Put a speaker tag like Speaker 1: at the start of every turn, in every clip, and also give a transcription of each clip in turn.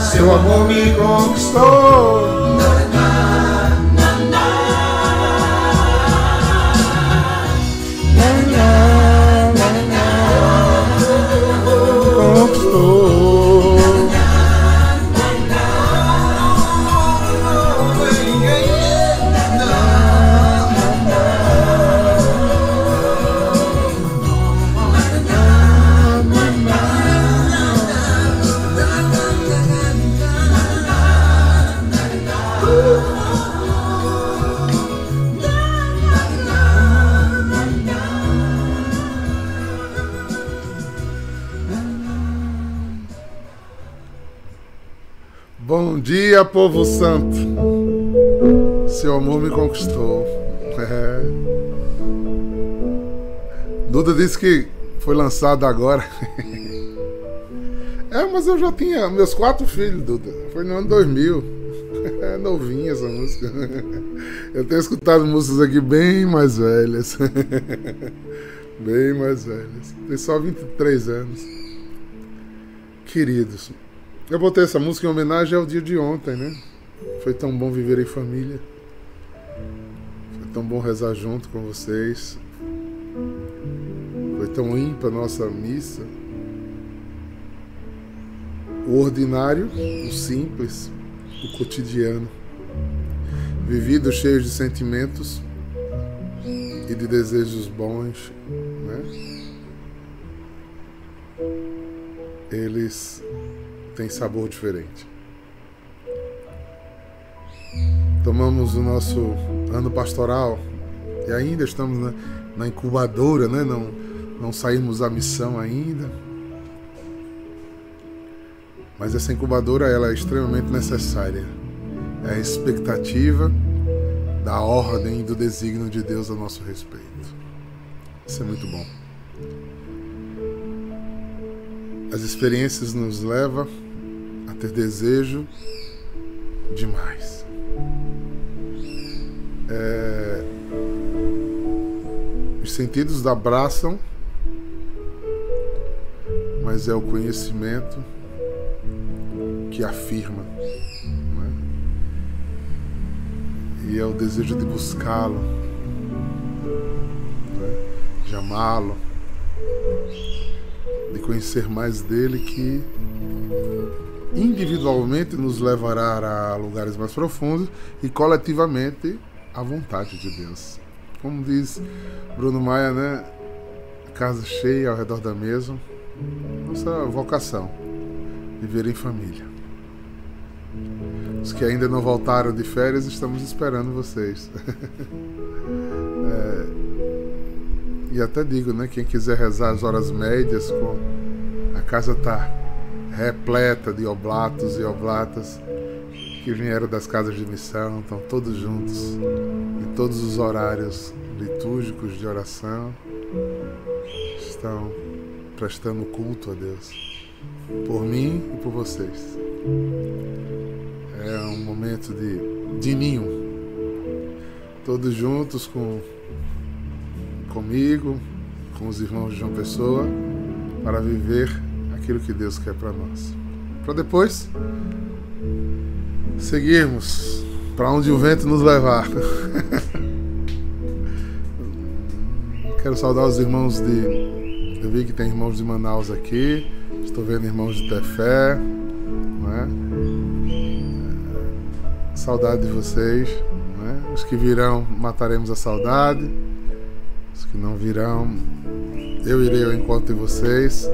Speaker 1: Seu amor me conquistou. Dia, povo santo. Seu amor me conquistou. É. Duda disse que foi lançado agora. É, mas eu já tinha meus quatro filhos, Duda. Foi no ano 2000. É novinha essa música. Eu tenho escutado músicas aqui bem mais velhas. Bem mais velhas. Tem só 23 anos. Queridos, eu botei essa música em homenagem ao dia de ontem, né? Foi tão bom viver em família. Foi tão bom rezar junto com vocês. Foi tão ímpar nossa missa. O ordinário, o simples, o cotidiano. Vivido cheio de sentimentos e de desejos bons, né? Eles têm sabor diferente. Tomamos o nosso ano pastoral e ainda estamos na, na incubadora, né? Não, não saímos da missão ainda. Mas essa incubadora ela é extremamente necessária. É a expectativa da ordem e do desígnio de Deus a nosso respeito. Isso é muito bom. As experiências nos levam ter desejo demais. É... Os sentidos abraçam, mas é o conhecimento que afirma. é? E é o desejo de buscá-lo, é? de amá-lo, de conhecer mais dele que individualmente nos levará a lugares mais profundos e coletivamente à vontade de Deus. Como diz Bruno Maia, né? Casa cheia ao redor da mesa. Nossa vocação, viver em família. Os que ainda não voltaram de férias, estamos esperando vocês. É, e até digo, né? Quem quiser rezar as horas médias, a casa está repleta de oblatos e oblatas que vieram das casas de missão, estão todos juntos, em todos os horários litúrgicos de oração, estão prestando culto a Deus, por mim e por vocês. É um momento de, de ninho, todos juntos com comigo, com os irmãos de João Pessoa, para viver aquilo que Deus quer para nós. Para depois seguirmos para onde o vento nos levar. Quero saudar os irmãos de. Eu vi que tem irmãos de Manaus aqui. Estou vendo irmãos de Tefé. Não é? Saudade de vocês. É? Os que virão, mataremos a saudade. Os que não virão, eu irei ao encontro de vocês.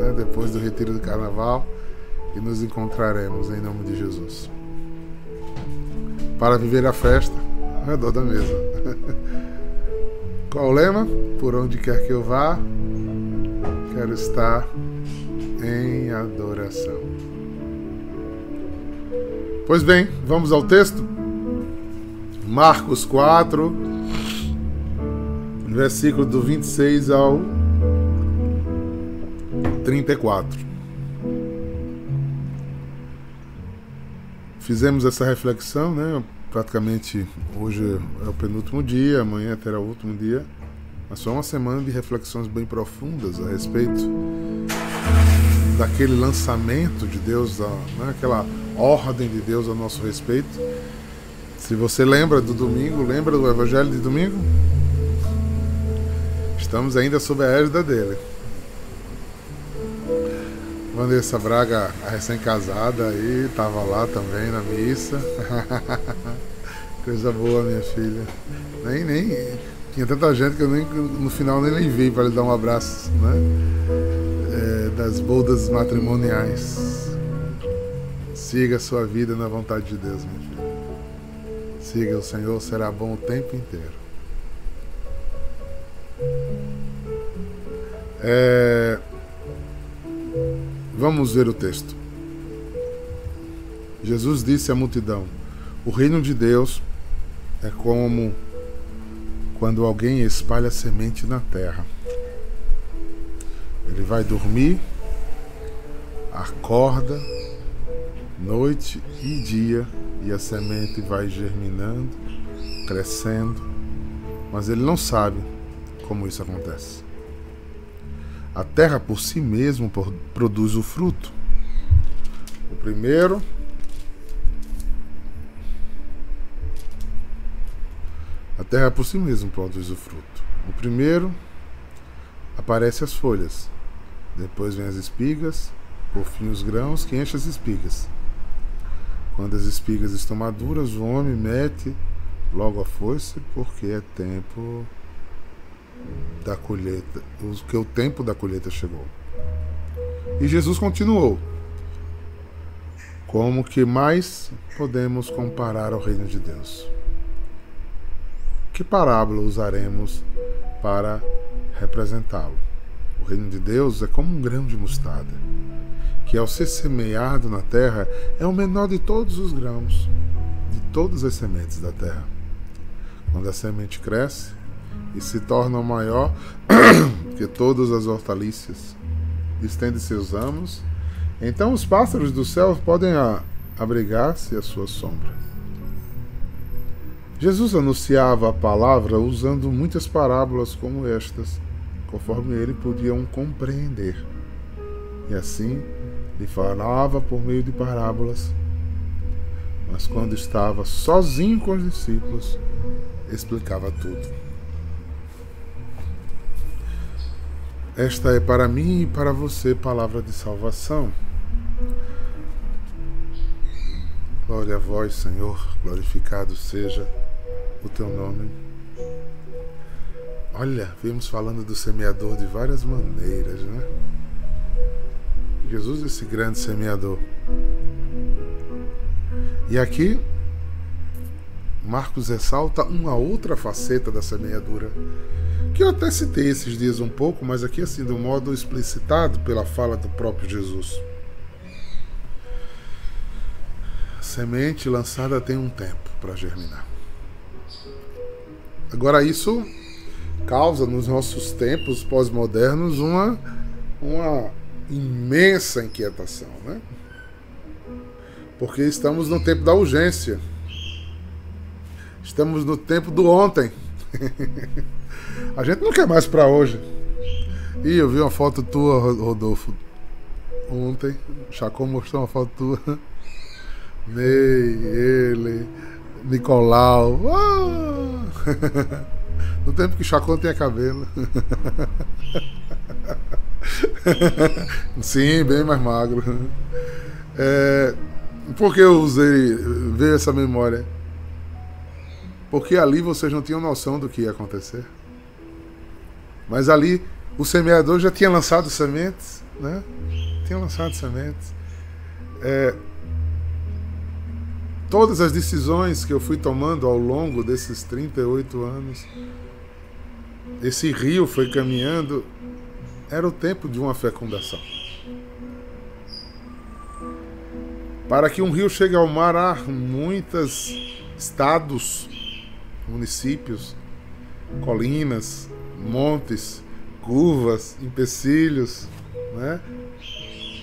Speaker 1: Né? Depois do retiro do carnaval. E nos encontraremos em nome de Jesus para viver a festa ao redor da mesa. Qual o lema? Por onde quer que eu vá, quero estar em adoração. Pois bem, vamos ao texto. Marcos 4, versículo do 26 ao 34. Fizemos essa reflexão, né? Praticamente hoje é o penúltimo dia, amanhã terá o último dia. Mas foi uma semana de reflexões bem profundas a respeito daquele lançamento de Deus, né, aquela ordem de Deus a nosso respeito. Se você lembra do domingo, lembra do Evangelho de domingo? Estamos ainda sob a égida dele. Vanessa Braga, recém-casada aí, estava lá também na missa. Coisa boa, minha filha. Nem, nem. Tinha tanta gente que eu nem, no final nem lhe vi para lhe dar um abraço, né? É, das bodas matrimoniais. Siga a sua vida na vontade de Deus, minha filha. Siga o Senhor, será bom o tempo inteiro. É... Vamos ver o texto. Jesus disse à multidão: O reino de Deus é como quando alguém espalha semente na terra. Ele vai dormir, acorda, noite e dia, e a semente vai germinando, crescendo, mas ele não sabe como isso acontece. A terra por si mesma produz o fruto. O primeiro A terra por si mesma produz o fruto. O primeiro aparece as folhas, depois vem as espigas, por fim os grãos que enchem as espigas. Quando as espigas estão maduras, o homem mete logo a foice, porque é tempo da colheita, que o tempo da colheita chegou. E Jesus continuou: Como que mais podemos comparar ao reino de Deus? Que parábola usaremos para representá-lo? O reino de Deus é como um grão de mostarda, que ao ser semeado na terra é o menor de todos os grãos, de todas as sementes da terra. Quando a semente cresce e se torna maior que todas as hortaliças, estende seus ramos, então os pássaros do céu podem abrigar-se à sua sombra. Jesus anunciava a palavra usando muitas parábolas como estas, conforme ele podiam compreender. E assim lhe falava por meio de parábolas. Mas quando estava sozinho com os discípulos, explicava tudo. Esta é para mim e para você palavra de salvação. Glória a vós, Senhor, glorificado seja o teu nome. Olha, vimos falando do semeador de várias maneiras, né? Jesus, esse grande semeador. E aqui, Marcos ressalta uma outra faceta da semeadura, que eu até citei esses dias um pouco, mas aqui assim, um modo explicitado pela fala do próprio Jesus. A semente lançada tem um tempo para germinar. Agora, isso causa nos nossos tempos pós-modernos uma, uma imensa inquietação, né? Porque estamos no tempo da urgência. Estamos no tempo do ontem. A gente não quer mais para hoje. E eu vi uma foto tua, Rodolfo, ontem. Chacon mostrou uma foto tua. Ney, ele, Nicolau. Ah! No tempo que Chacon tinha cabelo. Sim, bem mais magro. É, por que eu usei, veio essa memória? Porque ali vocês não tinham noção do que ia acontecer. Mas ali o semeador já tinha lançado sementes, né? Tinha lançado sementes. É, todas as decisões que eu fui tomando ao longo desses 38 anos, esse rio foi caminhando, era o tempo de uma fecundação. Para que um rio chegue ao mar, há muitos estados, municípios, colinas, montes, curvas, empecilhos, né?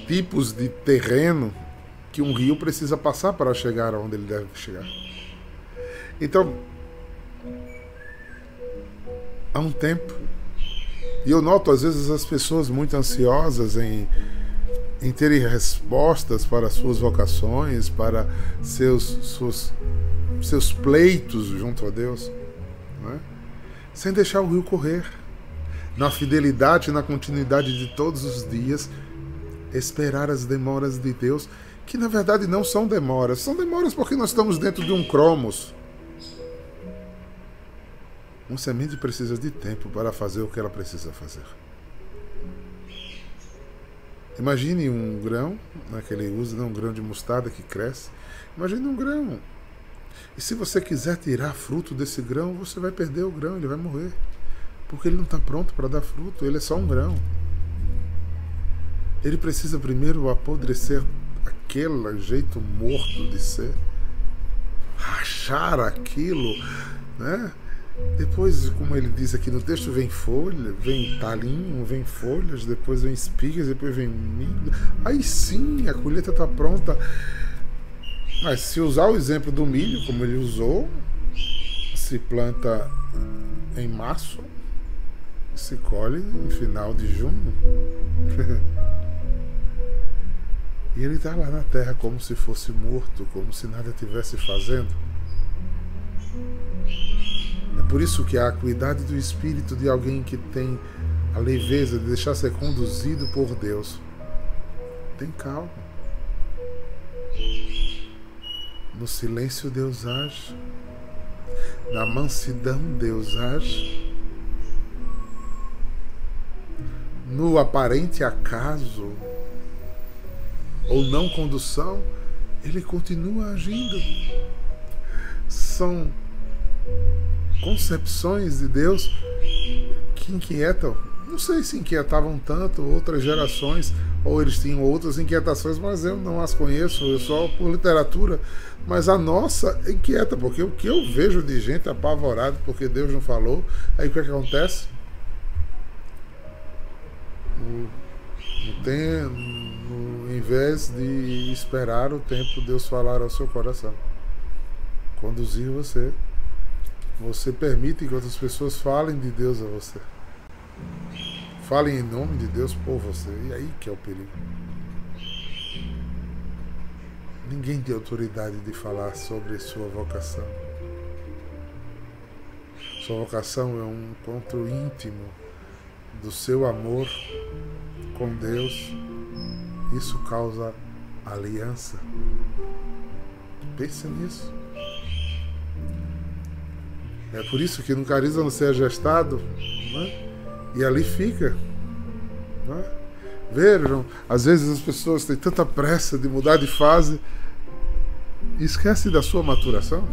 Speaker 1: tipos de terreno que um rio precisa passar para chegar onde ele deve chegar. Então, há um tempo, e eu noto às vezes as pessoas muito ansiosas em em terem respostas para suas vocações, para seus, seus, seus pleitos junto a Deus, é? sem deixar o rio correr, na fidelidade e na continuidade de todos os dias, esperar as demoras de Deus, que na verdade não são demoras, são demoras porque nós estamos dentro de um cromos. Uma semente precisa de tempo para fazer o que ela precisa fazer. Imagine um grão, naquele né, usa um grão de mostarda que cresce. Imagine um grão. E se você quiser tirar fruto desse grão, você vai perder o grão, ele vai morrer. Porque ele não está pronto para dar fruto, ele é só um grão. Ele precisa primeiro apodrecer aquele jeito morto de ser, rachar aquilo, né? Depois, como ele diz aqui no texto, vem folha, vem talinho, vem folhas, depois vem espigas, depois vem milho. Aí sim a colheita está pronta. Mas se usar o exemplo do milho, como ele usou, se planta em março, se colhe em final de junho. e ele está lá na terra como se fosse morto, como se nada tivesse fazendo. Por isso que a acuidade do espírito de alguém que tem a leveza de deixar ser conduzido por Deus. Tem calma. No silêncio Deus age. Na mansidão Deus age. No aparente acaso ou não condução, ele continua agindo. São concepções de Deus que inquietam. Não sei se inquietavam tanto outras gerações ou eles tinham outras inquietações, mas eu não as conheço, eu só por literatura. Mas a nossa inquieta, porque o que eu vejo de gente apavorada porque Deus não falou, aí o que, é que acontece? No, tem, no, em vez de esperar o tempo Deus falar ao seu coração, conduzir você você permite que outras pessoas falem de Deus a você. Falem em nome de Deus por você. E aí que é o perigo. Ninguém tem autoridade de falar sobre sua vocação. Sua vocação é um encontro íntimo do seu amor com Deus. Isso causa aliança. Pense nisso. É por isso que no carisma você é gestado né? E ali fica. Né? Vejam, às vezes as pessoas têm tanta pressa de mudar de fase e esquece da sua maturação.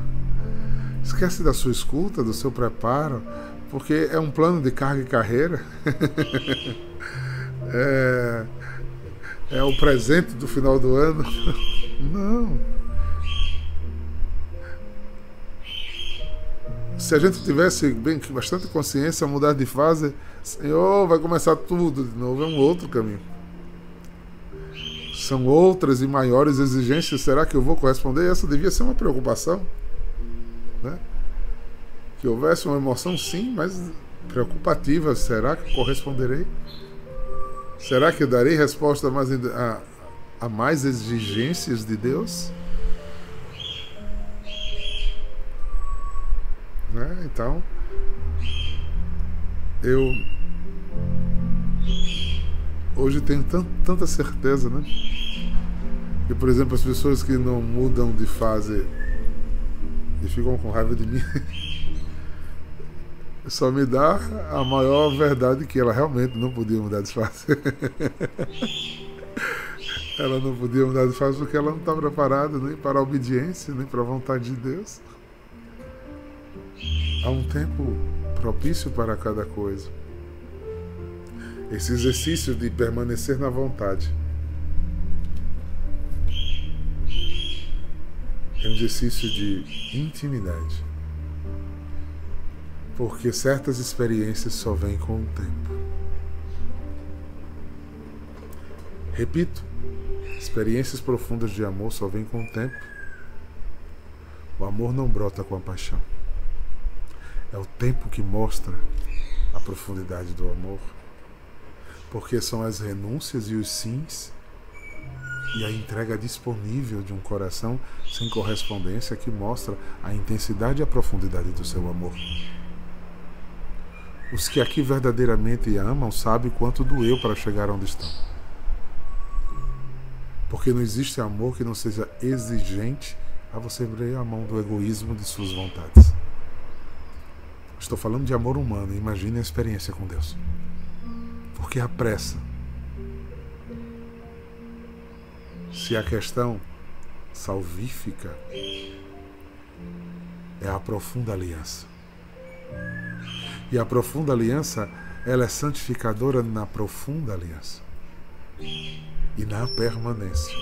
Speaker 1: esquece da sua escuta, do seu preparo, porque é um plano de carga e carreira. é, é o presente do final do ano. Não. Se a gente tivesse bem, bastante consciência, mudar de fase, Senhor, vai começar tudo de novo, é um outro caminho. São outras e maiores exigências, será que eu vou corresponder? Essa devia ser uma preocupação. Né? Que houvesse uma emoção, sim, mas preocupativa. Será que corresponderei? Será que darei resposta mais, a, a mais exigências de Deus? Então, eu hoje tenho tanta certeza, né? Que, por exemplo, as pessoas que não mudam de fase e ficam com raiva de mim, só me dá a maior verdade que ela realmente não podia mudar de fase. ela não podia mudar de fase porque ela não está preparada nem para a obediência, nem para a vontade de Deus. Há um tempo propício para cada coisa. Esse exercício de permanecer na vontade é um exercício de intimidade. Porque certas experiências só vêm com o tempo. Repito, experiências profundas de amor só vêm com o tempo. O amor não brota com a paixão. É o tempo que mostra a profundidade do amor. Porque são as renúncias e os sims e a entrega disponível de um coração sem correspondência que mostra a intensidade e a profundidade do seu amor. Os que aqui verdadeiramente amam sabem quanto doeu para chegar onde estão. Porque não existe amor que não seja exigente a você abrir a mão do egoísmo de suas vontades. Estou falando de amor humano, imagine a experiência com Deus. Porque a pressa se a questão salvífica é a profunda aliança. E a profunda aliança, ela é santificadora na profunda aliança e na permanência.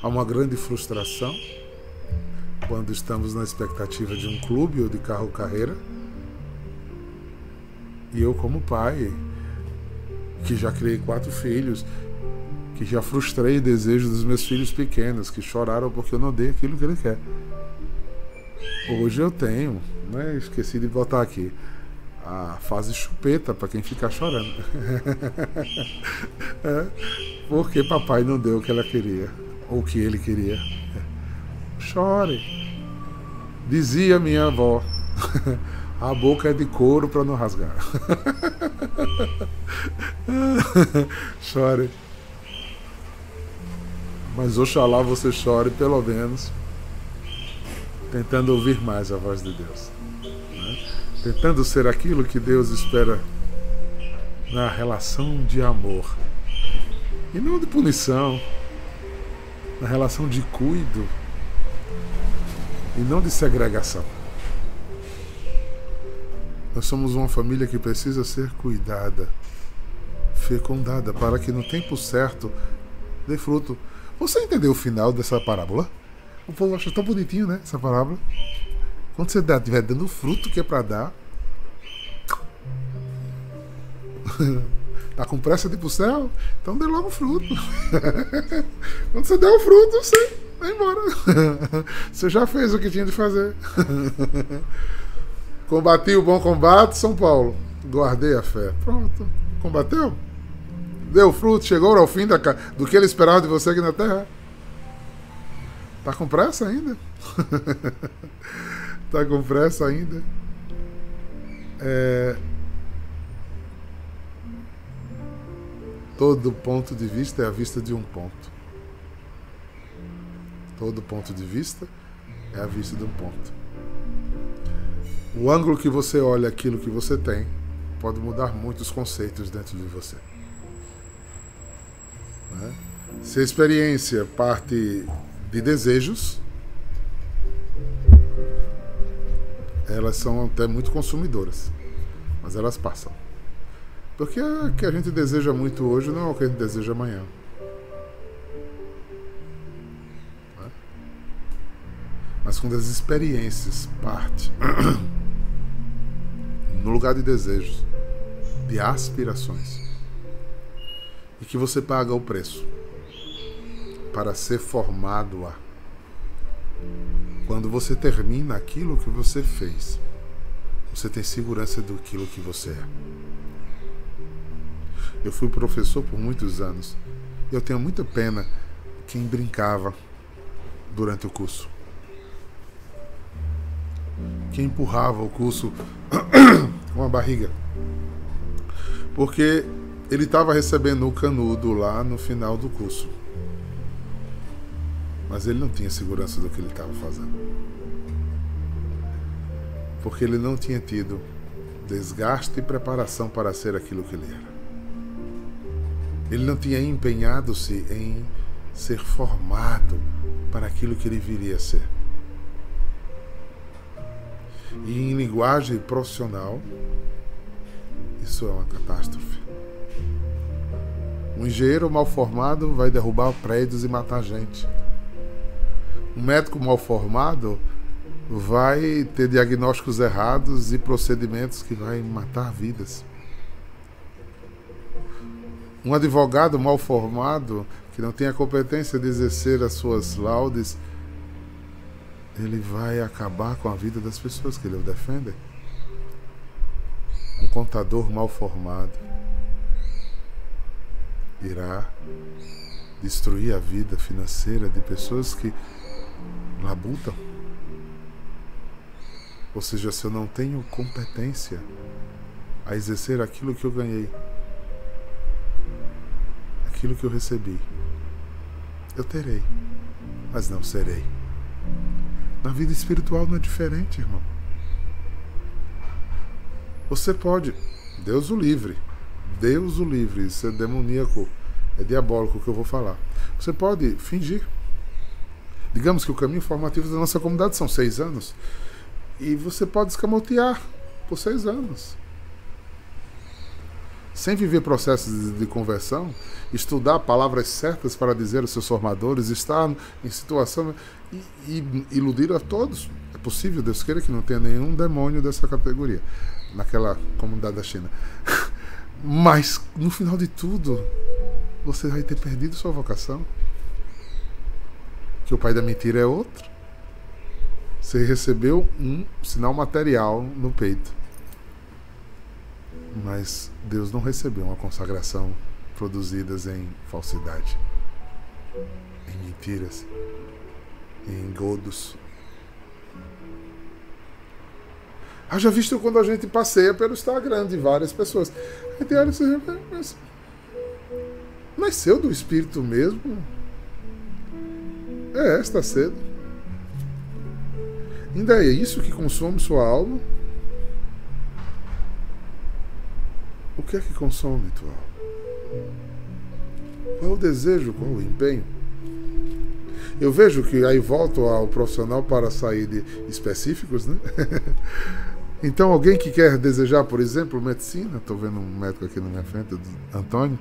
Speaker 1: Há uma grande frustração quando estamos na expectativa de um clube ou de carro carreira. E eu, como pai, que já criei quatro filhos, que já frustrei desejos dos meus filhos pequenos, que choraram porque eu não dei aquilo que ele quer. Hoje eu tenho, né? Esqueci de botar aqui. A fase chupeta para quem ficar chorando. é, porque papai não deu o que ela queria, ou o que ele queria. Chore. Dizia minha avó. A boca é de couro para não rasgar. Chore. Mas oxalá você chore pelo menos tentando ouvir mais a voz de Deus. Né? Tentando ser aquilo que Deus espera na relação de amor. E não de punição, na relação de cuido e não de segregação. Nós somos uma família que precisa ser cuidada, fecundada, para que no tempo certo dê fruto. Você entendeu o final dessa parábola? O povo acha tão bonitinho, né? Essa parábola. Quando você estiver dando fruto que é para dar. tá com pressa de ir pro céu? Então dê logo fruto. Quando você der o fruto, você vai embora. você já fez o que tinha de fazer. Combati o bom combate, São Paulo. Guardei a fé. Pronto. Combateu? deu fruto, chegou ao fim da, do que ele esperava de você aqui na terra. Tá com pressa ainda? tá com pressa ainda? É... Todo ponto de vista é a vista de um ponto. Todo ponto de vista é a vista de um ponto. O ângulo que você olha aquilo que você tem pode mudar muitos conceitos dentro de você. Né? Se a experiência parte de desejos, elas são até muito consumidoras, mas elas passam. Porque o que a gente deseja muito hoje não é o que a gente deseja amanhã. Mas quando as experiências partem no lugar de desejos, de aspirações, e que você paga o preço para ser formado a. Quando você termina aquilo que você fez, você tem segurança do aquilo que você é. Eu fui professor por muitos anos. Eu tenho muita pena quem brincava durante o curso. Quem empurrava o curso com a barriga. Porque ele estava recebendo o canudo lá no final do curso. Mas ele não tinha segurança do que ele estava fazendo. Porque ele não tinha tido desgaste e preparação para ser aquilo que ele era. Ele não tinha empenhado-se em ser formado para aquilo que ele viria a ser. E em linguagem profissional, isso é uma catástrofe. Um engenheiro mal formado vai derrubar prédios e matar gente. Um médico mal formado vai ter diagnósticos errados e procedimentos que vai matar vidas. Um advogado mal formado, que não tem a competência de exercer as suas laudes, ele vai acabar com a vida das pessoas que ele defende. Um contador mal formado irá destruir a vida financeira de pessoas que labutam. Ou seja, se eu não tenho competência a exercer aquilo que eu ganhei, aquilo que eu recebi, eu terei, mas não serei. Na vida espiritual não é diferente, irmão. Você pode, Deus o livre, Deus o livre, isso é demoníaco, é diabólico que eu vou falar. Você pode fingir. Digamos que o caminho formativo da nossa comunidade são seis anos. E você pode escamotear por seis anos. Sem viver processos de conversão, estudar palavras certas para dizer aos seus formadores, estar em situação e, e iludir a todos. É possível, Deus queira que não tenha nenhum demônio dessa categoria naquela comunidade da China. Mas no final de tudo, você vai ter perdido sua vocação. Que o pai da mentira é outro. Você recebeu um sinal material no peito. Mas Deus não recebeu uma consagração produzidas em falsidade, em mentiras, em engodos. Haja visto quando a gente passeia pelo Instagram de várias pessoas. A gente olha mas nasceu do Espírito mesmo? É, está cedo. Ainda é isso que consome sua alma? O que é que consome tua alma? Qual é o desejo, qual o empenho? Eu vejo que aí volto ao profissional para sair de específicos, né? então, alguém que quer desejar, por exemplo, medicina, estou vendo um médico aqui na minha frente, Antônio,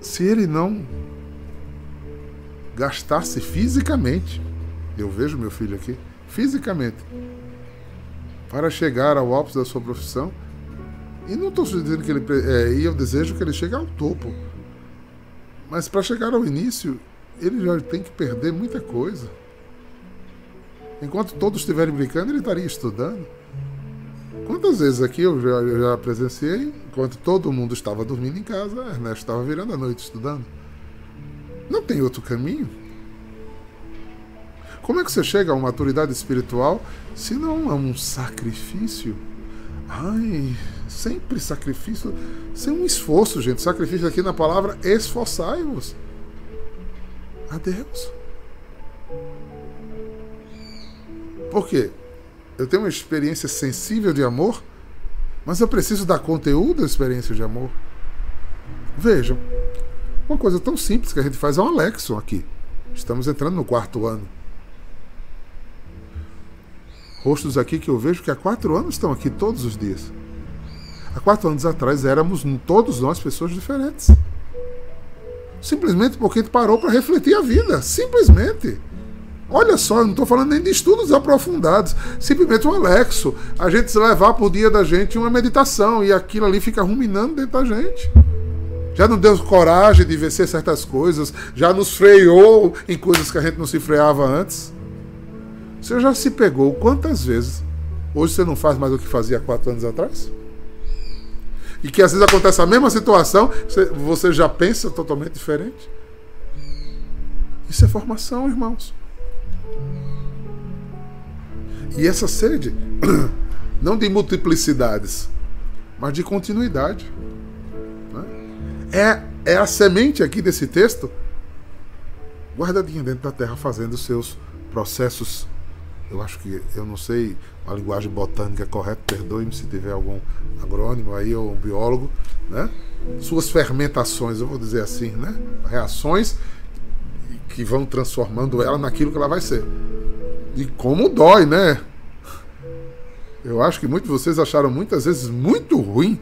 Speaker 1: se ele não gastasse fisicamente eu vejo meu filho aqui, fisicamente, para chegar ao ápice da sua profissão. E não estou dizendo que ele. É, e eu desejo que ele chegue ao topo. Mas para chegar ao início, ele já tem que perder muita coisa. Enquanto todos estiverem brincando, ele estaria estudando. Quantas vezes aqui eu já, eu já presenciei, enquanto todo mundo estava dormindo em casa, Ernesto estava virando a noite estudando. Não tem outro caminho. Como é que você chega a uma maturidade espiritual se não é um sacrifício? Ai, sempre sacrifício, sem um esforço, gente. Sacrifício aqui na palavra esforçai-vos. A Deus. Por quê? Eu tenho uma experiência sensível de amor, mas eu preciso dar conteúdo à experiência de amor. Vejam, uma coisa tão simples que a gente faz é um Alexon aqui. Estamos entrando no quarto ano rostos aqui que eu vejo que há quatro anos estão aqui todos os dias. Há quatro anos atrás éramos todos nós pessoas diferentes. Simplesmente porque a gente parou para refletir a vida. Simplesmente. Olha só, eu não estou falando nem de estudos aprofundados. Simplesmente um Alexo. A gente se levar por dia da gente uma meditação e aquilo ali fica ruminando dentro da gente. Já não deu coragem de vencer certas coisas, já nos freou em coisas que a gente não se freava antes. Você já se pegou quantas vezes? Hoje você não faz mais o que fazia quatro anos atrás? E que às vezes acontece a mesma situação, você já pensa totalmente diferente? Isso é formação, irmãos. E essa sede, não de multiplicidades, mas de continuidade. Né? É, é a semente aqui desse texto guardadinha dentro da terra, fazendo seus processos eu acho que, eu não sei a linguagem botânica correta, perdoe-me se tiver algum agrônimo aí ou um biólogo, né? Suas fermentações, eu vou dizer assim, né? Reações que vão transformando ela naquilo que ela vai ser. E como dói, né? Eu acho que muitos de vocês acharam muitas vezes muito ruim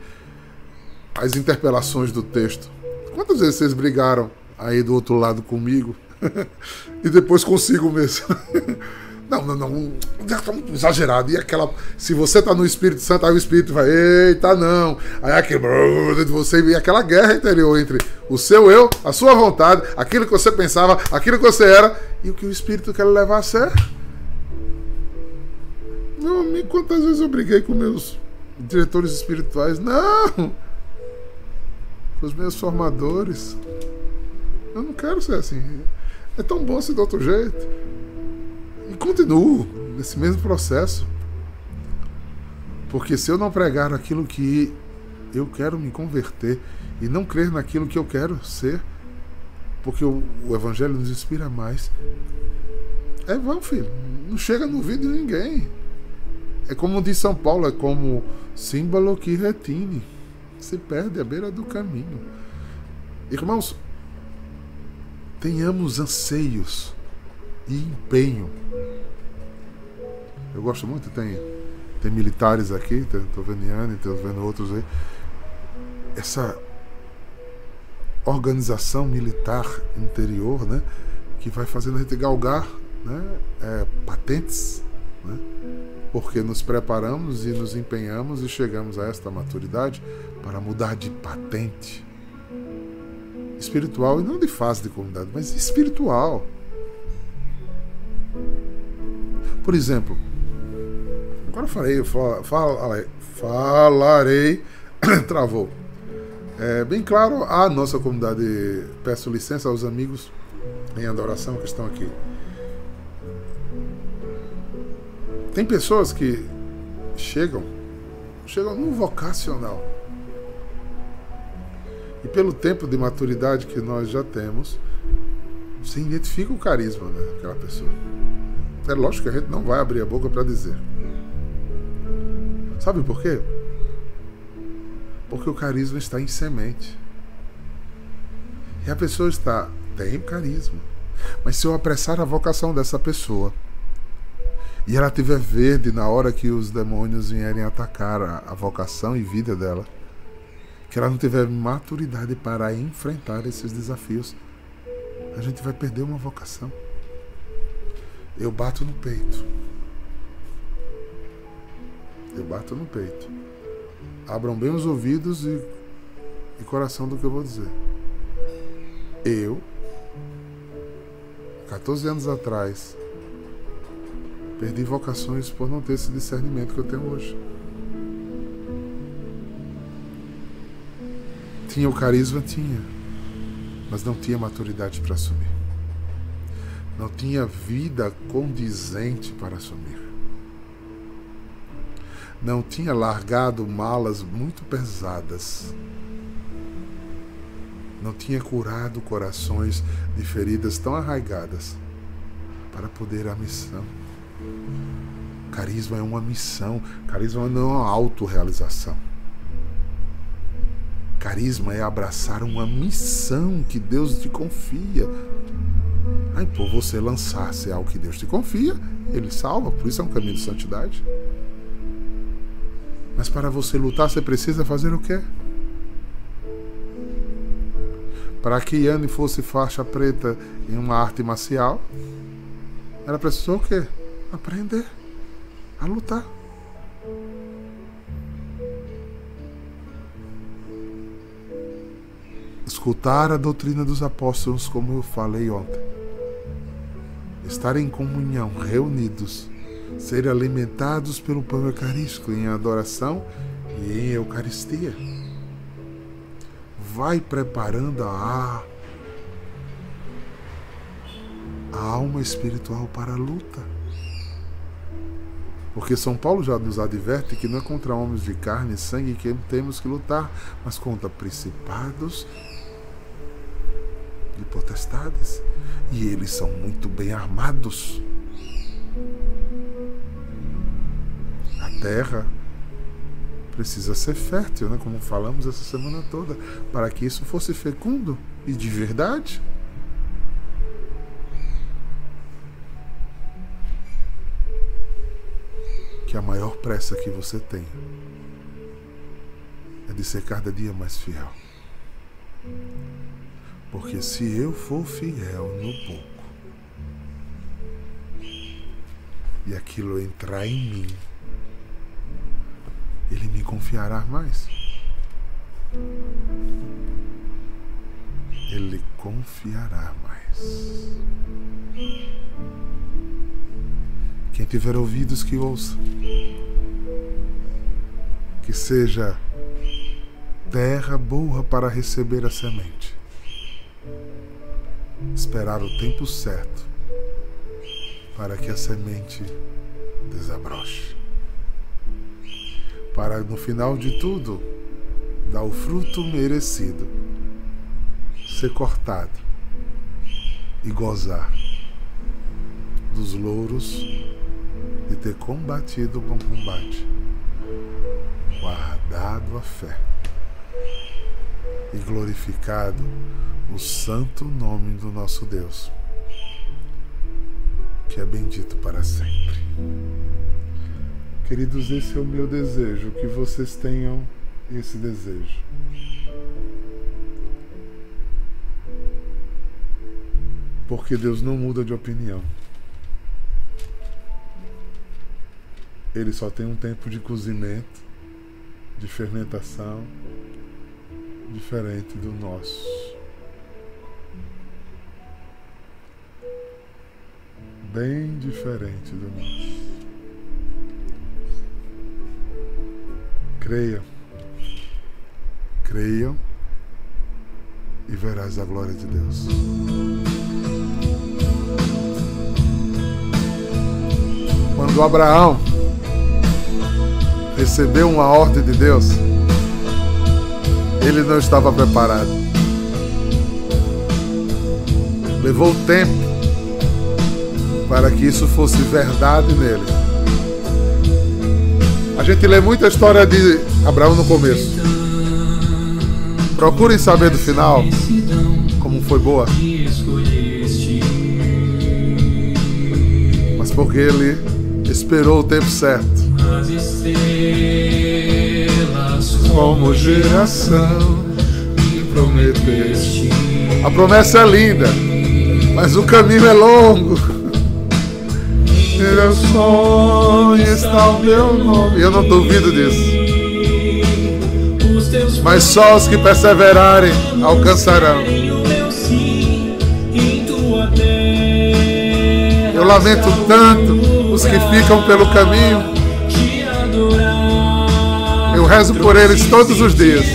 Speaker 1: as interpelações do texto. Quantas vezes vocês brigaram aí do outro lado comigo e depois consigo mesmo? Não, não, não. Já tá muito exagerado. E aquela. Se você tá no Espírito Santo, aí o Espírito vai, eita, não. Aí aquele. de você e aquela guerra interior entre o seu eu, a sua vontade, aquilo que você pensava, aquilo que você era, e o que o Espírito quer levar a sério. Meu amigo, quantas vezes eu briguei com meus diretores espirituais? Não! para os meus formadores. Eu não quero ser assim. É tão bom ser de outro jeito. E continuo nesse mesmo processo. Porque se eu não pregar aquilo que eu quero me converter e não crer naquilo que eu quero ser, porque o, o Evangelho nos inspira mais, é vão, filho. Não chega no ouvido de ninguém. É como diz São Paulo, é como símbolo que retine. Se perde à beira do caminho. Irmãos, tenhamos anseios e empenho. Eu gosto muito, tem, tem militares aqui, estou vendo Iane, estou vendo outros aí. Essa organização militar interior, né, que vai fazendo a gente galgar né, é, patentes, né, porque nos preparamos e nos empenhamos e chegamos a esta maturidade para mudar de patente espiritual e não de fase de comunidade, mas espiritual. Por exemplo, agora falei, falarei, falarei travou. É bem claro a nossa comunidade, peço licença aos amigos em adoração que estão aqui. Tem pessoas que chegam, chegam no vocacional. E pelo tempo de maturidade que nós já temos, você identifica o carisma daquela pessoa. É lógico que a gente não vai abrir a boca para dizer. Sabe por quê? Porque o carisma está em semente. E a pessoa está, tem carisma. Mas se eu apressar a vocação dessa pessoa, e ela tiver verde na hora que os demônios vierem atacar a, a vocação e vida dela, que ela não tiver maturidade para enfrentar esses desafios, a gente vai perder uma vocação. Eu bato no peito. Eu bato no peito. Abram bem os ouvidos e, e coração do que eu vou dizer. Eu, 14 anos atrás, Perdi vocações por não ter esse discernimento que eu tenho hoje. Tinha o carisma? Tinha. Mas não tinha maturidade para assumir. Não tinha vida condizente para assumir. Não tinha largado malas muito pesadas. Não tinha curado corações de feridas tão arraigadas para poder a missão. Carisma é uma missão. Carisma não é uma autorrealização. Carisma é abraçar uma missão que Deus te confia. Aí, por você lançar-se algo que Deus te confia, Ele salva. Por isso é um caminho de santidade. Mas para você lutar, você precisa fazer o quê? Para que Yane fosse faixa preta em uma arte marcial, ela precisou o quê? aprender a lutar. Escutar a doutrina dos apóstolos, como eu falei ontem. Estar em comunhão, reunidos, ser alimentados pelo pão eucarístico em adoração e em Eucaristia. Vai preparando a, a alma espiritual para a luta. Porque São Paulo já nos adverte que não é contra homens de carne e sangue que temos que lutar, mas contra principados e potestades. E eles são muito bem armados. A terra precisa ser fértil, né? como falamos essa semana toda, para que isso fosse fecundo e de verdade. que a maior pressa que você tem é de ser cada dia mais fiel. Porque se eu for fiel no pouco e aquilo entrar em mim, ele me confiará mais. Ele confiará mais. Quem tiver ouvidos, que ouça. Que seja terra boa para receber a semente. Esperar o tempo certo para que a semente desabroche. Para no final de tudo dar o fruto merecido, ser cortado e gozar dos louros de ter combatido o bom combate, guardado a fé e glorificado o santo nome do nosso Deus, que é bendito para sempre. Queridos, esse é o meu desejo, que vocês tenham esse desejo. Porque Deus não muda de opinião. Ele só tem um tempo de cozimento, de fermentação, diferente do nosso. Bem diferente do nosso. Creia. Creiam e verás a glória de Deus. Quando Abraão recebeu uma ordem de Deus, ele não estava preparado. Levou tempo para que isso fosse verdade nele. A gente lê muita história de Abraão no começo. Procurem saber do final como foi boa. Mas porque ele esperou o tempo certo. Como geração me prometeste. A promessa é linda, mas o caminho é longo. Meu sonho está o meu nome. Eu não duvido disso. Mas só os que perseverarem alcançarão. Eu lamento tanto os que ficam pelo caminho eu rezo por eles todos os dias.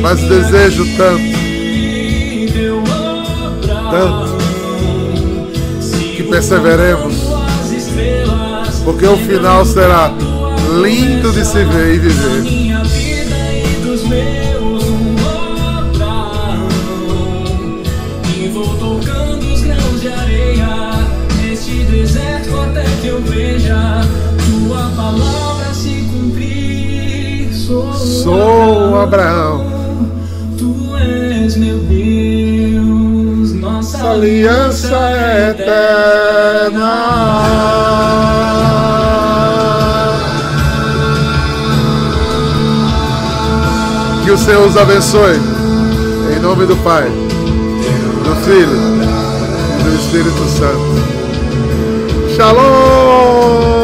Speaker 1: Mas desejo tanto, tanto, perseveremos, porque o final será lindo de se ver e viver. sou Abraão.
Speaker 2: Nossa aliança é eterna.
Speaker 1: Que o Senhor os abençoe. Em nome do Pai, do Filho e do Espírito Santo. Shalom!